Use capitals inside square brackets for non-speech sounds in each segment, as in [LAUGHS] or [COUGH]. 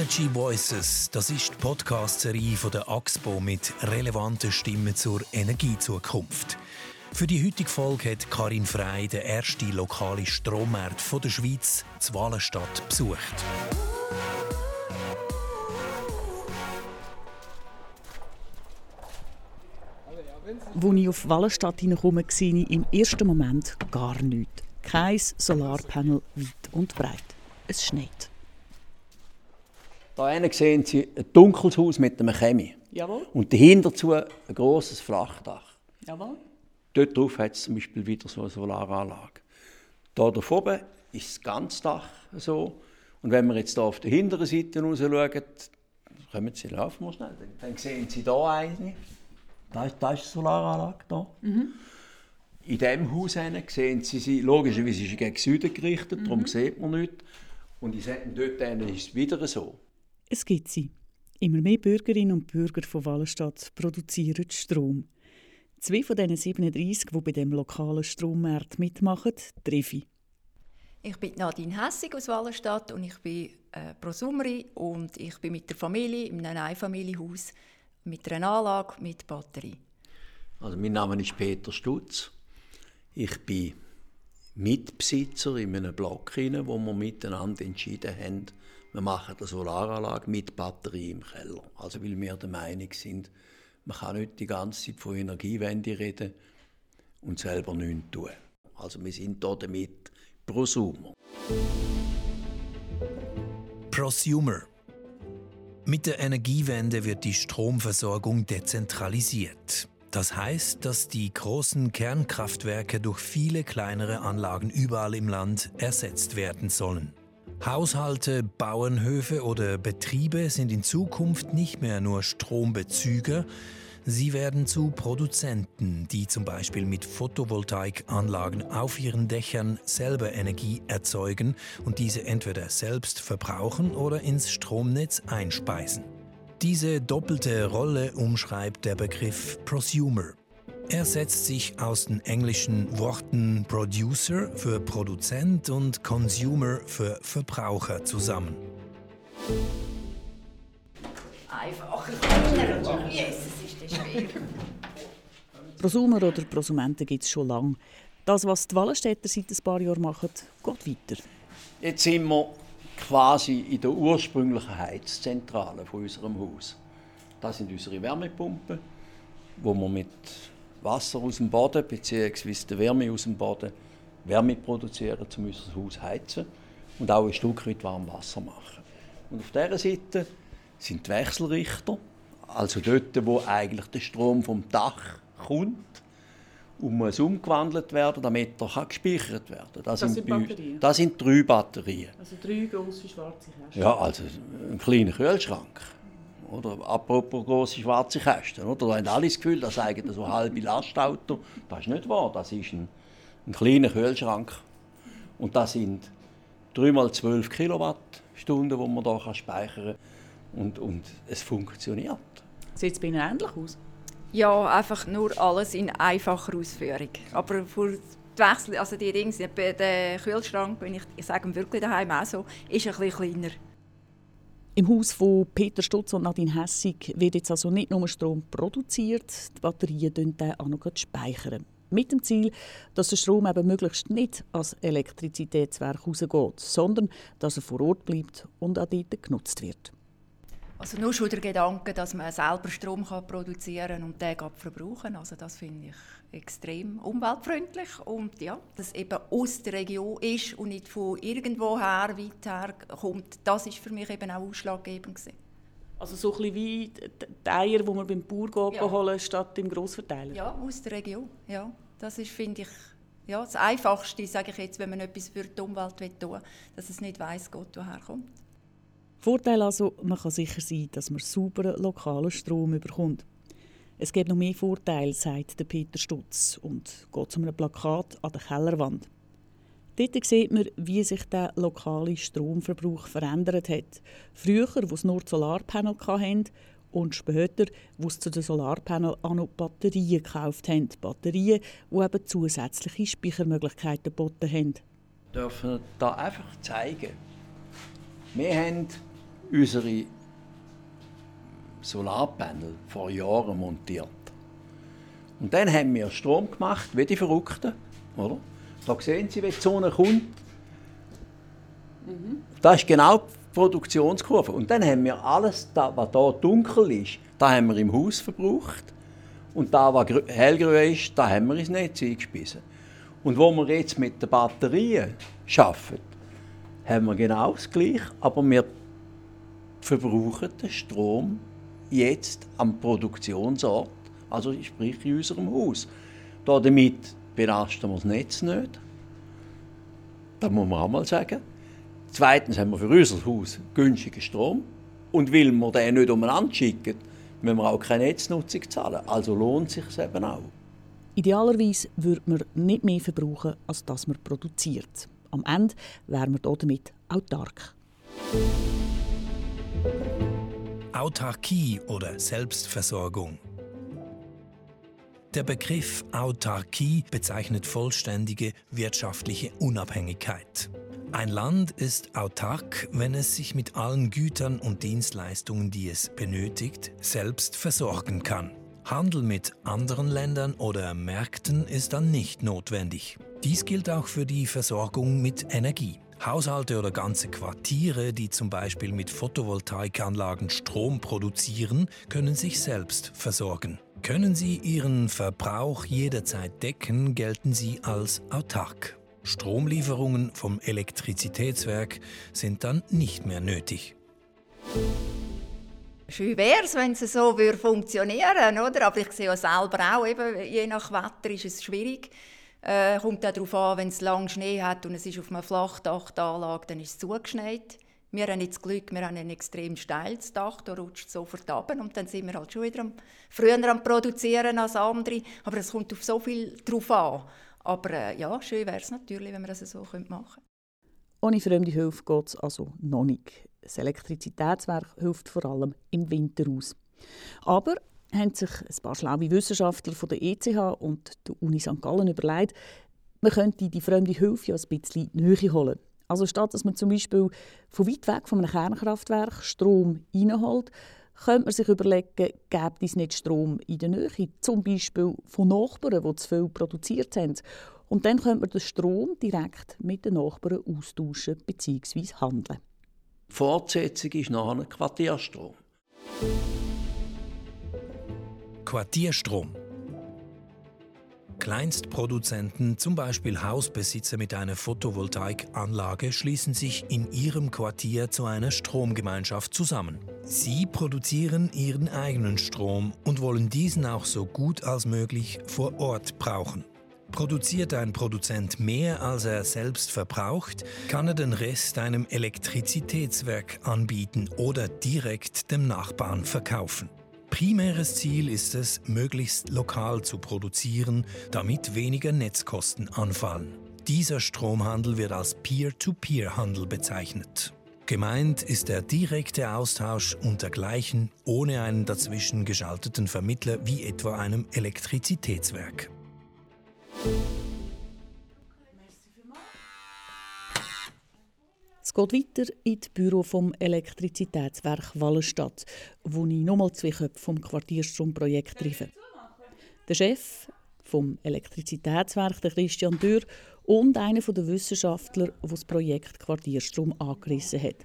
Energy Voices, das ist die Podcast-Serie der AXPO mit relevanten Stimmen zur Energiezukunft. Für die heutige Folge hat Karin Frey den ersten lokalen Strommarkt der Schweiz, die Wallenstadt, besucht. Als ich auf Wallenstadt hineinkomme, sehe ich im ersten Moment gar nichts. Kein Solarpanel weit und breit. Es schneit. Hier sehen Sie ein dunkles Haus mit einem Chemie. Jawohl. Und dahinter ein grosses Flachdach. Jawohl. Dort drauf hat es zum Beispiel wieder so eine Solaranlage. Hier oben ist das ganze Dach so. Und wenn wir jetzt hier auf der hinteren Seite raus schauen, kommen Sie laufen mal schnell, dann sehen Sie hier eine. Da ist, da ist die Solaranlage. Da. Mhm. In diesem Haus sehen Sie sie, logischerweise ist sie gegen Süden gerichtet, mhm. darum sieht man nichts. Und ich sage, dort ist es wieder so. Es gibt sie. Immer mehr Bürgerinnen und Bürger von Wallenstadt produzieren Strom. Zwei von diesen 37, die bei dem lokalen Strommarkt mitmachen, treffe ich. Ich bin Nadine Hessig aus Wallenstadt und ich bin äh, Prosumerin und ich bin mit der Familie in einem Einfamilienhaus mit einer Anlage mit Batterie. Also mein Name ist Peter Stutz. Ich bin Mitbesitzer in einem Block, wo wir miteinander entschieden haben, wir machen eine Solaranlage mit Batterie im Keller. Also weil wir der Meinung sind, man kann nicht die ganze Zeit von Energiewende reden und selber nichts tun. Also wir sind hier damit Prosumer. Prosumer. Mit der Energiewende wird die Stromversorgung dezentralisiert. Das heißt, dass die großen Kernkraftwerke durch viele kleinere Anlagen überall im Land ersetzt werden sollen. Haushalte, Bauernhöfe oder Betriebe sind in Zukunft nicht mehr nur Strombezüger, sie werden zu Produzenten, die zum Beispiel mit Photovoltaikanlagen auf ihren Dächern selber Energie erzeugen und diese entweder selbst verbrauchen oder ins Stromnetz einspeisen. Diese doppelte Rolle umschreibt der Begriff Prosumer. Er setzt sich aus den englischen Worten Producer für Produzent und Consumer für Verbraucher zusammen. Einfacher. Jesus, ist das schwer. Prosumer oder Prosumenten gibt es schon lange. Das, was die Wallenstädter seit ein paar Jahren machen, geht weiter. Jetzt sind wir quasi in der ursprünglichen Heizzentrale von unserem Haus. Das sind unsere Wärmepumpen, wo wir mit Wasser aus dem Boden bzw. Wärme aus dem Boden Wärme produzieren, um unser Haus heizen und auch ein Stück weit warm Wasser machen. Und auf dieser Seite sind die Wechselrichter, also dort, wo eigentlich der Strom vom Dach kommt und muss umgewandelt werden, damit er gespeichert werden kann. Das, das sind, Batterien? Das sind drei Batterien. Also drei große schwarze Kästen? Ja, also ein kleiner Kühlschrank. Oder apropos große schwarze Kästen. Oder? Da haben alle das Gefühl, das sagen so halbe Lastauto. Das ist nicht wahr. Das ist ein, ein kleiner Kühlschrank. Und das sind 3 mal 12 Kilowattstunden, die man hier speichern kann. Und, und es funktioniert. Sieht es bei Ihnen ähnlich aus? Ja, einfach nur alles in einfacher Ausführung. Aber für die Wechsel, also die Dinge, der Kühlschrank, wenn ich, ich sage wirklich daheim auch so, ist ein bisschen kleiner. Im Haus von Peter Stutz und Nadine Hessig wird jetzt also nicht nur Strom produziert, die Batterien speichern auch noch speichern. Mit dem Ziel, dass der Strom eben möglichst nicht als Elektrizitätswerk rausgeht, sondern dass er vor Ort bleibt und auch dort genutzt wird. Also nur schon der Gedanke, dass man selber Strom kann produzieren kann und den verbrauchen also das finde ich extrem umweltfreundlich und ja, dass es eben aus der Region ist und nicht von irgendwoher weit her kommt, das ist für mich eben auch ausschlaggebend gewesen. Also so ein wie die Eier, die man beim Bauer ja. holen statt im Grossverteiler? Ja, aus der Region, ja. Das ist, finde ich, ja, das Einfachste, sage ich jetzt, wenn man etwas für die Umwelt tun will, dass es nicht weiss, Gott, woher kommt. Vorteil also, man kann sicher sein, dass man sauberen lokalen Strom bekommt. Es gibt noch mehr Vorteile, sagt Peter Stutz und geht zu einem Plakat an der Kellerwand. Dort sieht man, wie sich der lokale Stromverbrauch verändert hat. Früher, wo es nur Solarpanel hatten, und später, wo es zu den Solarpanel auch noch Batterien gekauft haben. Batterien, die eben zusätzliche Speichermöglichkeiten geboten haben. Wir dürfen da einfach zeigen. Wir haben unsere Solarpanel vor Jahren montiert. Und dann haben wir Strom gemacht, wie die Verrückten. Oder? Da sehen Sie, wie die Sonne kommt. Mhm. Das ist genau die Produktionskurve. Und dann haben wir alles, was hier dunkel ist, das haben wir im Haus verbraucht. Und da, was hellgrün ist, da haben wir ins Netz eingespissen. Und wo wir jetzt mit den Batterien arbeiten, haben wir genau das Gleiche, aber wir verbrauchen den Strom jetzt am Produktionsort, also sprich in unserem Haus. Damit belasten wir das Netz nicht. Das muss man auch mal sagen. Zweitens haben wir für unser Haus günstigen Strom. Und weil wir den nicht umeinander schicken, müssen wir auch keine Netznutzung zahlen. Also lohnt es sich eben auch. Idealerweise würde man nicht mehr verbrauchen, als das man produziert. Am Ende wären wir damit autark. Autarkie oder Selbstversorgung. Der Begriff Autarkie bezeichnet vollständige wirtschaftliche Unabhängigkeit. Ein Land ist autark, wenn es sich mit allen Gütern und Dienstleistungen, die es benötigt, selbst versorgen kann. Handel mit anderen Ländern oder Märkten ist dann nicht notwendig. Dies gilt auch für die Versorgung mit Energie. Haushalte oder ganze Quartiere, die zum Beispiel mit Photovoltaikanlagen Strom produzieren, können sich selbst versorgen. Können sie ihren Verbrauch jederzeit decken, gelten sie als autark. Stromlieferungen vom Elektrizitätswerk sind dann nicht mehr nötig. Schön wäre es, wenn es so funktionieren würde, aber ich sehe ja selber auch, eben, je nach Wetter ist es schwierig. Äh, kommt auch darauf an, wenn es lang Schnee hat und es ist auf einer Flachdachanlage, dann ist es zugeschneit. Wir haben jetzt Glück, wir haben ein extrem steiles Dach, da rutscht es sofort ab und dann sind wir halt schon wieder am, früher am Produzieren als andere. Aber es kommt auf so viel drauf an. Aber äh, ja, schön wäre es natürlich, wenn wir das so machen könnten. Ohne fremde Hilfe geht es also noch nicht. Das Elektrizitätswerk hilft vor allem im Winter aus. Aber haben sich ein paar schlaue Wissenschaftler von der ETH und der Uni St. Gallen überlegt, man könnte die fremde Hilfe ja ein bisschen näher holen. Also statt dass man zum Beispiel von weit weg von einem Kernkraftwerk Strom reinholt, könnte man sich überlegen, gibt es nicht Strom in der Nähe, zum Beispiel von Nachbarn, die zu viel produziert haben. Und dann könnte man den Strom direkt mit den Nachbarn austauschen bzw. handeln. Die Fortsetzung ist nachher ein Quartierstrom. Quartierstrom. Kleinstproduzenten, zum Beispiel Hausbesitzer mit einer Photovoltaikanlage, schließen sich in ihrem Quartier zu einer Stromgemeinschaft zusammen. Sie produzieren ihren eigenen Strom und wollen diesen auch so gut als möglich vor Ort brauchen. Produziert ein Produzent mehr, als er selbst verbraucht, kann er den Rest einem Elektrizitätswerk anbieten oder direkt dem Nachbarn verkaufen. Primäres Ziel ist es, möglichst lokal zu produzieren, damit weniger Netzkosten anfallen. Dieser Stromhandel wird als Peer-to-Peer-Handel bezeichnet. Gemeint ist der direkte Austausch unter Gleichen ohne einen dazwischen geschalteten Vermittler wie etwa einem Elektrizitätswerk. Es geht weiter in das Büro vom Elektrizitätswerk Wallenstadt, wo ich nochmal zwei Köpfe vom Quartierstromprojekt treffe. Der Chef vom Elektrizitätswerk, der Christian Dürr, und einer der Wissenschaftler, der das Projekt Quartierstrom angerissen hat.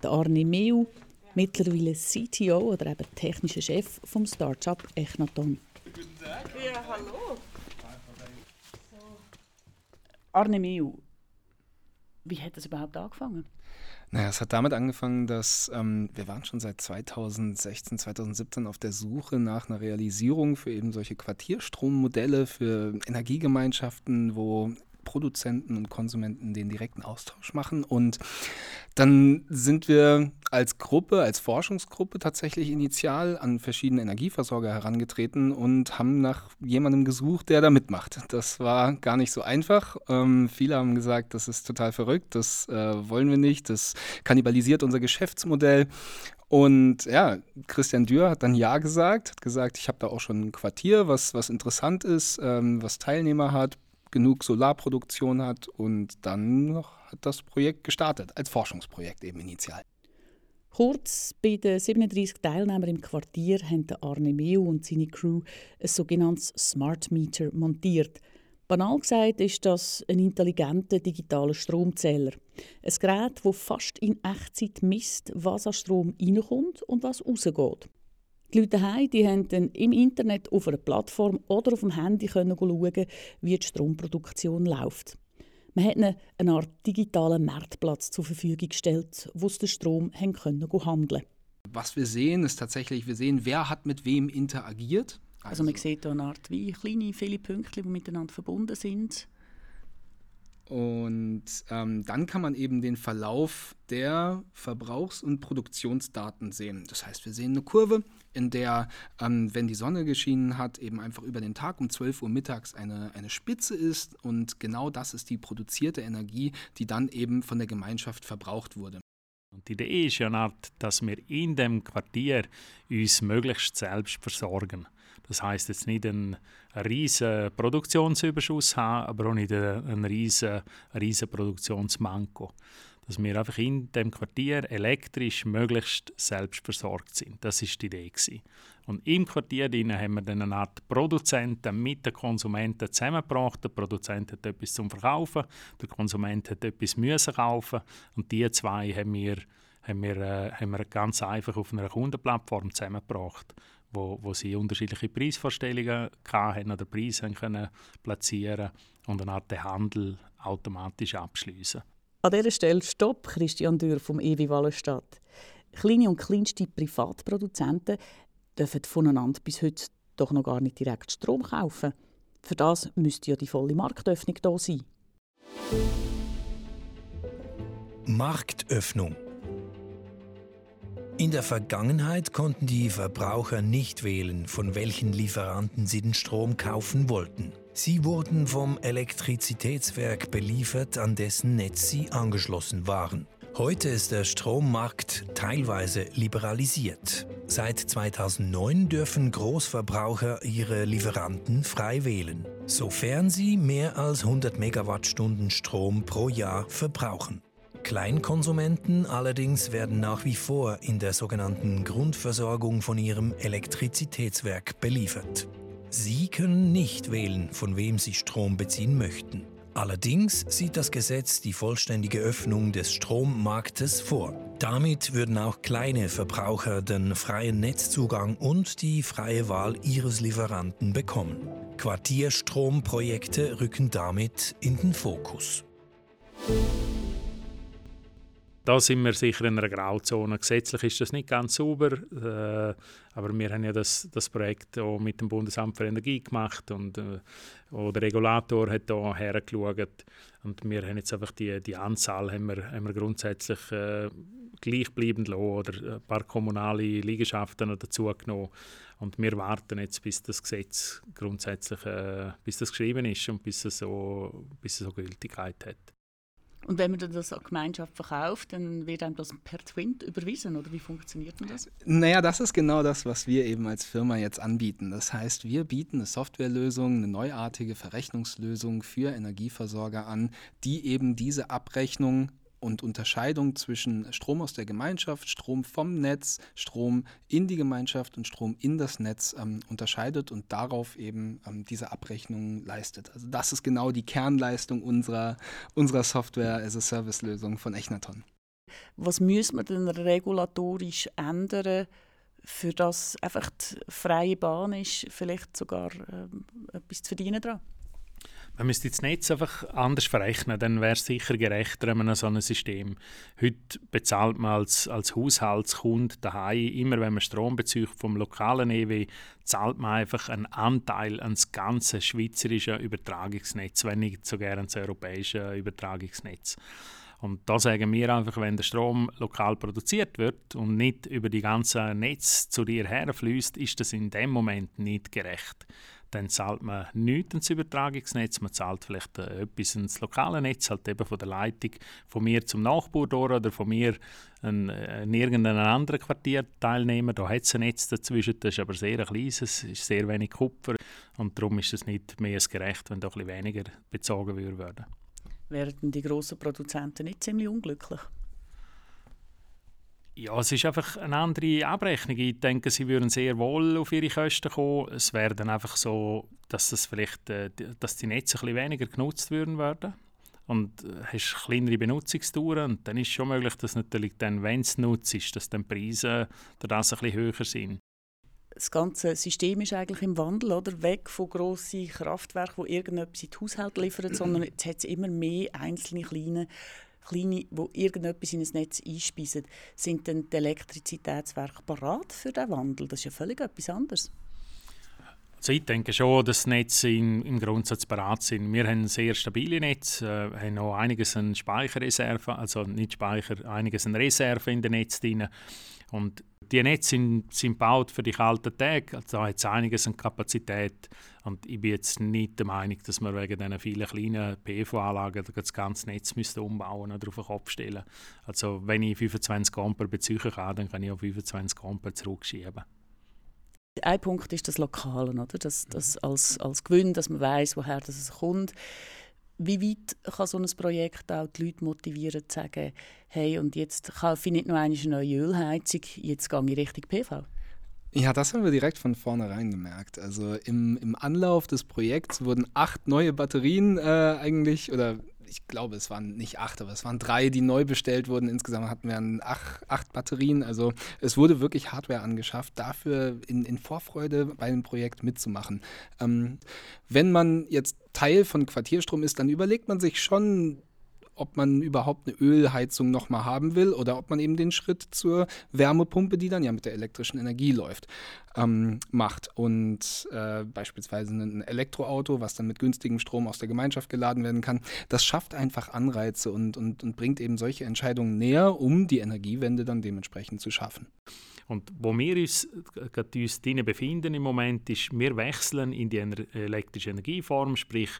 Der Arne Meu, mittlerweile CTO oder eben technischer Chef vom Startup Echnaton. Guten Tag. Ja, hallo. Arne Meu, wie hat das überhaupt angefangen? Naja, es hat damit angefangen, dass ähm, wir waren schon seit 2016, 2017 auf der Suche nach einer Realisierung für eben solche Quartierstrommodelle, für Energiegemeinschaften, wo Produzenten und Konsumenten den direkten Austausch machen. Und dann sind wir als Gruppe, als Forschungsgruppe tatsächlich initial an verschiedene Energieversorger herangetreten und haben nach jemandem gesucht, der da mitmacht. Das war gar nicht so einfach. Ähm, viele haben gesagt, das ist total verrückt, das äh, wollen wir nicht, das kannibalisiert unser Geschäftsmodell. Und ja, Christian Dürr hat dann Ja gesagt, hat gesagt, ich habe da auch schon ein Quartier, was, was interessant ist, ähm, was Teilnehmer hat, genug Solarproduktion hat und dann hat das Projekt gestartet, als Forschungsprojekt eben initial. Kurz, bei den 37 Teilnehmern im Quartier haben Arne Meu und seine Crew ein sogenanntes Smart Meter montiert. Banal gesagt ist das ein intelligenter digitaler Stromzähler. Ein Gerät, das fast in Echtzeit misst, was an Strom reinkommt und was rausgeht. Die Leute daheim, die haben dann im Internet auf einer Plattform oder auf dem Handy können schauen, wie die Stromproduktion läuft. Man hat ihnen eine Art digitalen Marktplatz zur Verfügung gestellt, wo sie den Strom haben können handeln Was wir sehen, ist tatsächlich, wir sehen, wer hat mit wem interagiert. Also, also man sieht hier eine Art wie kleine, viele Punkte, die miteinander verbunden sind. Und ähm, dann kann man eben den Verlauf der Verbrauchs- und Produktionsdaten sehen. Das heißt, wir sehen eine Kurve, in der, ähm, wenn die Sonne geschienen hat, eben einfach über den Tag um 12 Uhr mittags eine, eine Spitze ist. Und genau das ist die produzierte Energie, die dann eben von der Gemeinschaft verbraucht wurde. Und die Idee ist ja, dass wir in dem Quartier uns möglichst selbst versorgen. Das heißt jetzt nicht einen, riesen Produktionsüberschuss haben, aber auch nicht einen riesen, riesen Produktionsmanko. Dass wir einfach in dem Quartier elektrisch möglichst selbstversorgt sind. Das ist die Idee gewesen. Und im Quartier haben wir dann eine Art Produzenten mit den Konsumenten zusammengebracht. Der Produzent hat etwas zum Verkaufen, der Konsument hat etwas müssen kaufen und die zwei haben wir, haben wir, äh, haben wir ganz einfach auf einer Kundenplattform zusammengebracht wo, wo sie unterschiedliche Preisvorstellungen hatten oder Preise können platzieren und eine Art Handel automatisch abschließen. An dieser Stelle Stopp, Christian Dürr vom EWI Wallenstadt. Kleine und kleinste Privatproduzenten dürfen voneinander bis heute doch noch gar nicht direkt Strom kaufen. Für das müsste ja die volle Marktöffnung da sein. Marktöffnung in der Vergangenheit konnten die Verbraucher nicht wählen, von welchen Lieferanten sie den Strom kaufen wollten. Sie wurden vom Elektrizitätswerk beliefert, an dessen Netz sie angeschlossen waren. Heute ist der Strommarkt teilweise liberalisiert. Seit 2009 dürfen Großverbraucher ihre Lieferanten frei wählen, sofern sie mehr als 100 Megawattstunden Strom pro Jahr verbrauchen. Kleinkonsumenten allerdings werden nach wie vor in der sogenannten Grundversorgung von ihrem Elektrizitätswerk beliefert. Sie können nicht wählen, von wem sie Strom beziehen möchten. Allerdings sieht das Gesetz die vollständige Öffnung des Strommarktes vor. Damit würden auch kleine Verbraucher den freien Netzzugang und die freie Wahl ihres Lieferanten bekommen. Quartierstromprojekte rücken damit in den Fokus. Da sind wir sicher in einer Grauzone. Gesetzlich ist das nicht ganz sauber, äh, aber wir haben ja das, das Projekt auch mit dem Bundesamt für Energie gemacht und äh, der Regulator hat da hergeschaut und wir haben jetzt einfach die, die Anzahl haben wir, haben wir grundsätzlich äh, gleichbleibend lassen oder ein paar kommunale Liegenschaften dazu genommen. Und wir warten jetzt, bis das Gesetz grundsätzlich äh, bis das geschrieben ist und bis es so, bis es so Gültigkeit hat. Und wenn man das an Gemeinschaft verkauft, dann wird einem das per Twint überwiesen, oder wie funktioniert denn das? Naja, das ist genau das, was wir eben als Firma jetzt anbieten. Das heißt, wir bieten eine Softwarelösung, eine neuartige Verrechnungslösung für Energieversorger an, die eben diese Abrechnung und Unterscheidung zwischen Strom aus der Gemeinschaft, Strom vom Netz, Strom in die Gemeinschaft und Strom in das Netz ähm, unterscheidet und darauf eben ähm, diese Abrechnung leistet. Also das ist genau die Kernleistung unserer, unserer Software-as-a-Service-Lösung von Echnaton. Was müssen wir denn regulatorisch ändern, für das einfach die freie Bahn ist, vielleicht sogar ähm, etwas zu verdienen daran? Man müsste das Netz einfach anders verrechnen, dann wäre es sicher gerechter in so einem System. Heute bezahlt man als, als Haushaltskunde daheim, immer wenn man Strom bezieht vom lokalen EW, zahlt man einfach einen Anteil ans ganze schweizerische Übertragungsnetz, wenn nicht sogar ans europäische Übertragungsnetz. Und da sagen wir einfach, wenn der Strom lokal produziert wird und nicht über die ganze Netz zu dir herfließt, ist das in dem Moment nicht gerecht dann zahlt man nichts ins Übertragungsnetz, man zahlt vielleicht äh, etwas ins lokale Netz, halt eben von der Leitung von mir zum Nachbar durch oder von mir in, in irgendeinem anderen Quartierteilnehmer. Da hat es ein Netz dazwischen, das ist aber sehr ein kleines, es ist sehr wenig Kupfer und darum ist es nicht mehr als gerecht, wenn da ein bisschen weniger bezogen würde. Wären die grossen Produzenten nicht ziemlich unglücklich? Ja, es ist einfach eine andere Abrechnung. Ich denke, sie würden sehr wohl auf ihre Kosten kommen. Es wäre dann einfach so, dass, das vielleicht, äh, dass die Netze ein bisschen weniger genutzt würden werden und äh, hast kleinere Benutzungsdauern und dann ist es schon möglich, dass natürlich dann, wenn es nutzt, ist, dass dann die Preise das ein bisschen höher sind. Das ganze System ist eigentlich im Wandel, oder? Weg von grossen Kraftwerken, die irgendetwas in die Haushalte liefern, sondern jetzt hat es immer mehr einzelne kleine kleine, die irgendetwas in ein Netz einspeisen, sind dann die Elektrizitätswerke parat für den Wandel? Das ist ja völlig etwas anderes. Also ich denke schon, dass die Netze im Grundsatz parat sind. Wir haben sehr stabile Netze, äh, haben auch einiges an Speicherreserven, also nicht Speicher, einiges an Reserven in den Netz drin. Und die Netze sind, sind gebaut für die kalten Tage, also da hat es einiges an Kapazität. Und ich bin jetzt nicht der Meinung, dass wir wegen diesen vielen kleinen PV-Anlagen das ganze Netz müsste umbauen oder auf den Kopf stellen. Also wenn ich 25 Ampere beziehen kann, dann kann ich auch 25 Ampere zurückschieben. Ein Punkt ist das Lokale, oder? Das, das als, als Gewinn, dass man weiß, woher das kommt. Wie weit kann so ein Projekt auch die Leute motivieren, zu sagen, hey, und jetzt kaufe ich nicht nur eine neue Ölheizung, jetzt gehe ich Richtung PV? Ja, das haben wir direkt von vornherein gemerkt. Also im, im Anlauf des Projekts wurden acht neue Batterien äh, eigentlich, oder ich glaube, es waren nicht acht, aber es waren drei, die neu bestellt wurden. Insgesamt hatten wir acht, acht Batterien. Also es wurde wirklich Hardware angeschafft, dafür in, in Vorfreude bei dem Projekt mitzumachen. Ähm, wenn man jetzt Teil von Quartierstrom ist, dann überlegt man sich schon, ob man überhaupt eine Ölheizung nochmal haben will oder ob man eben den Schritt zur Wärmepumpe, die dann ja mit der elektrischen Energie läuft, ähm, macht. Und äh, beispielsweise ein Elektroauto, was dann mit günstigem Strom aus der Gemeinschaft geladen werden kann, das schafft einfach Anreize und, und, und bringt eben solche Entscheidungen näher, um die Energiewende dann dementsprechend zu schaffen. Und wo wir uns, äh, uns befinden im Moment, ist, wir wechseln in die elektrische Energieform, sprich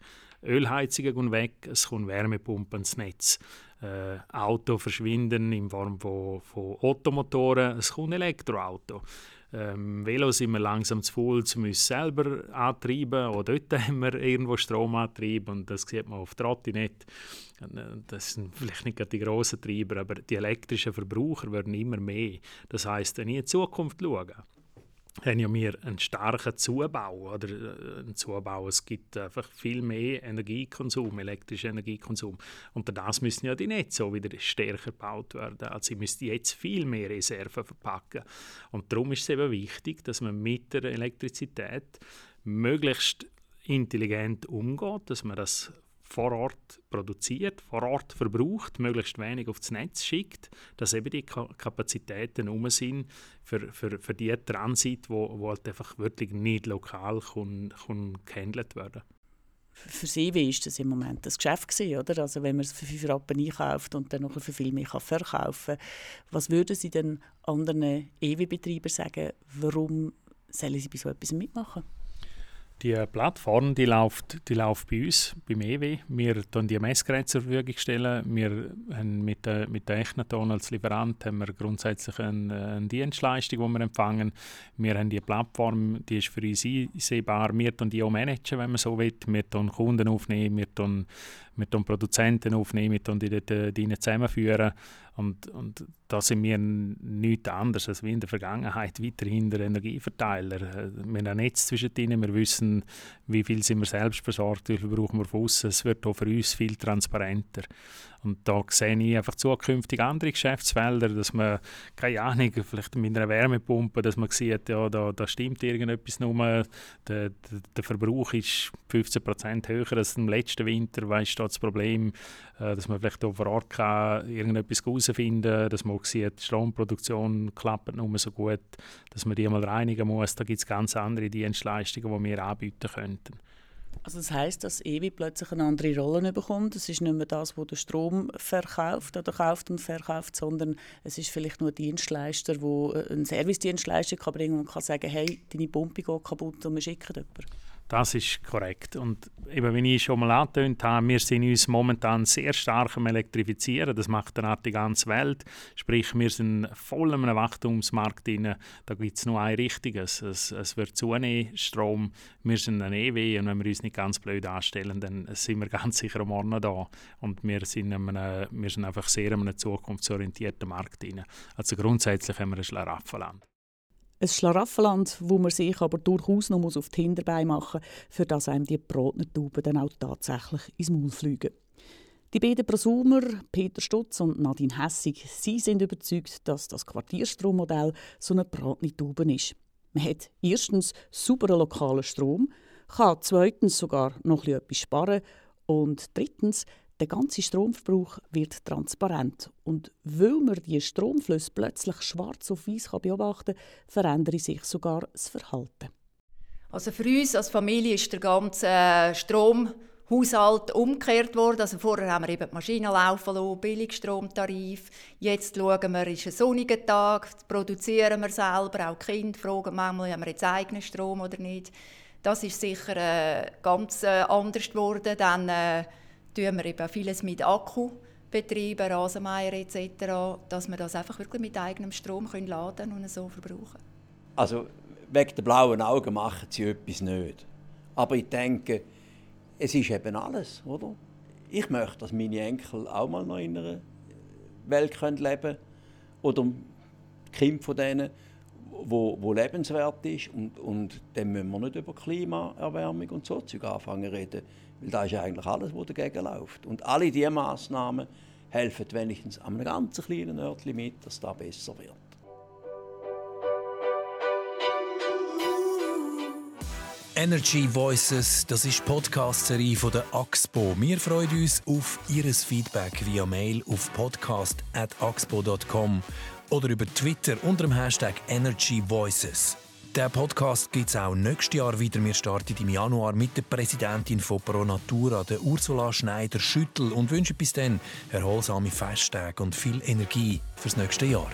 Ölheizungen gehen weg, es kommen Wärmepumpen ins Netz. Äh, Autos verschwinden in Form von, von Automotoren, es kommt Elektroauto. Ähm, Velo sind wir langsam zu voll, um uns selber antreiben. Auch dort [LAUGHS] haben wir irgendwo Stromantrieb und das sieht man auf Trottinett. Äh, das sind vielleicht nicht die grossen Treiber, aber die elektrischen Verbraucher werden immer mehr. Das heißt, wenn ich in die Zukunft schaue, haben ja wir einen starken Zubau. Oder äh, einen Zubau. Es gibt einfach viel mehr Energiekonsum, elektrischen Energiekonsum. Und das müssen ja die Netze auch wieder stärker gebaut werden. Also sie müssen jetzt viel mehr Reserven verpacken. Und darum ist es eben wichtig, dass man mit der Elektrizität möglichst intelligent umgeht, dass man das vor Ort produziert, vor Ort verbraucht, möglichst wenig aufs Netz schickt, dass eben die Kapazitäten um sind für, für, für die Transit, wo, wo halt einfach wirklich nicht lokal kann, kann gehandelt werden für Sie, wie ist das im Moment das Geschäft gewesen, oder? Also wenn man es für 5 Rappen einkauft und dann noch für viel mehr kann verkaufen was würden Sie den anderen EW-Betreibern sagen, warum sollen sie bei so etwas mitmachen? Die Plattform die läuft, die läuft bei uns, beim EW. Wir stellen die Messgeräte zur Verfügung. Stellen. Wir haben mit der, mit der Echnaton als Lieferant haben wir grundsätzlich eine, eine Dienstleistung, die wir empfangen. Wir haben die Plattform, die ist für uns einsehbar. Wir tun die auch managen, wenn man so will. Wir tun Kunden aufnehmen, wir tun, wir tun Produzenten aufnehmen, wir tun die äh, zusammenführen. Und, und da sind wir nichts anderes als wie in der Vergangenheit weiterhin der Energieverteiler. Äh, wir haben ein Netz zwischen ihnen, wir wissen, wie viel sind wir selbst versorgt, wie viel brauchen wir von außen. Es wird auch für uns viel transparenter. Und da sehe ich einfach zukünftig andere Geschäftsfelder, dass man, keine Ahnung, vielleicht mit einer Wärmepumpe, dass man sieht, ja, da, da stimmt irgendetwas nur, der, der, der Verbrauch ist 15% höher als im letzten Winter, weißt du, das Problem, äh, dass man vielleicht auch vor Ort kann irgendetwas herausfinden kann, dass man sieht, die Stromproduktion klappt nur so gut, dass man die mal reinigen muss. Da gibt es ganz andere Dienstleistungen, die wir anbieten könnten. Also das heißt, dass EWI plötzlich eine andere Rolle bekommt. Es ist nicht mehr das, wo der Strom verkauft oder kauft und verkauft, sondern es ist vielleicht nur ein Dienstleister, wo äh, einen Servicedienstleister kann bringen und kann sagen, hey, deine Pumpe geht kaputt und wir schicken jemanden. Das ist korrekt. Und eben, wie ich schon mal angetönt habe, wir sind uns momentan sehr stark am Elektrifizieren. Das macht dann die ganze Welt. Sprich, wir sind voll in einem Wachstumsmarkt. Da gibt es nur ein Richtiges. Es, es wird zunehmen, Strom. Wir sind ein EW und wenn wir uns nicht ganz blöd anstellen, dann sind wir [LAUGHS] ganz sicher morgen da. Und wir sind, einem, wir sind einfach sehr in einem zukunftsorientierten Markt. Also grundsätzlich haben wir ein Schlaraffenland. Ein Schlaraffenland, wo man sich aber durchaus noch auf die Hinterbeine machen muss, für das einem die Brotnertauben dann auch tatsächlich ins Maul fliegen. Die beiden Prosumer, Peter Stutz und Nadine Hessig, sie sind überzeugt, dass das Quartierstrommodell so eine Bratnitube ist. Man hat erstens sauberen lokalen Strom, kann zweitens sogar noch etwas sparen und drittens der ganze Stromverbrauch wird transparent. Und weil man die Stromflüsse plötzlich schwarz auf weiß beobachten kann, verändert sich sogar das Verhalten. Also für uns als Familie ist der ganze äh, Stromhaushalt umgekehrt worden. Also vorher haben wir eben die Maschinen laufen lassen, Billigstromtarif. Jetzt schauen wir, ist ein sonniger Tag, produzieren wir selber. Auch die Kinder fragen manchmal, haben wir jetzt eigenen Strom oder nicht. Das ist sicher äh, ganz äh, anders geworden. Dann, äh, tun wir eben vieles mit Akku betreiben, Rasenmeier etc., dass wir das einfach wirklich mit eigenem Strom können laden und so verbrauchen. Also wegen der blauen Augen machen sie etwas nicht. Aber ich denke, es ist eben alles, oder? Ich möchte, dass meine Enkel auch mal noch in einer Welt leben können oder die Kinder von denen, wo, wo lebenswert ist und, und dann müssen wir nicht über Klimaerwärmung und so Zeug anfangen reden, weil da ist eigentlich alles, was dagegen läuft. Und alle diese Massnahmen helfen wenigstens an einem ganz kleinen Örtchen mit, dass das besser wird. Energy Voices, das ist die Podcast-Serie von der AXPO. Wir freuen uns auf Ihr Feedback via Mail auf podcast.axpo.com oder über Twitter unter dem Hashtag Energy Voices. Der Podcast gibt es auch nächstes Jahr wieder. Wir starten im Januar mit der Präsidentin von Pro Natura, der Ursula Schneider-Schüttel, und wünschen bis dann erholsame Festtage und viel Energie fürs nächste Jahr.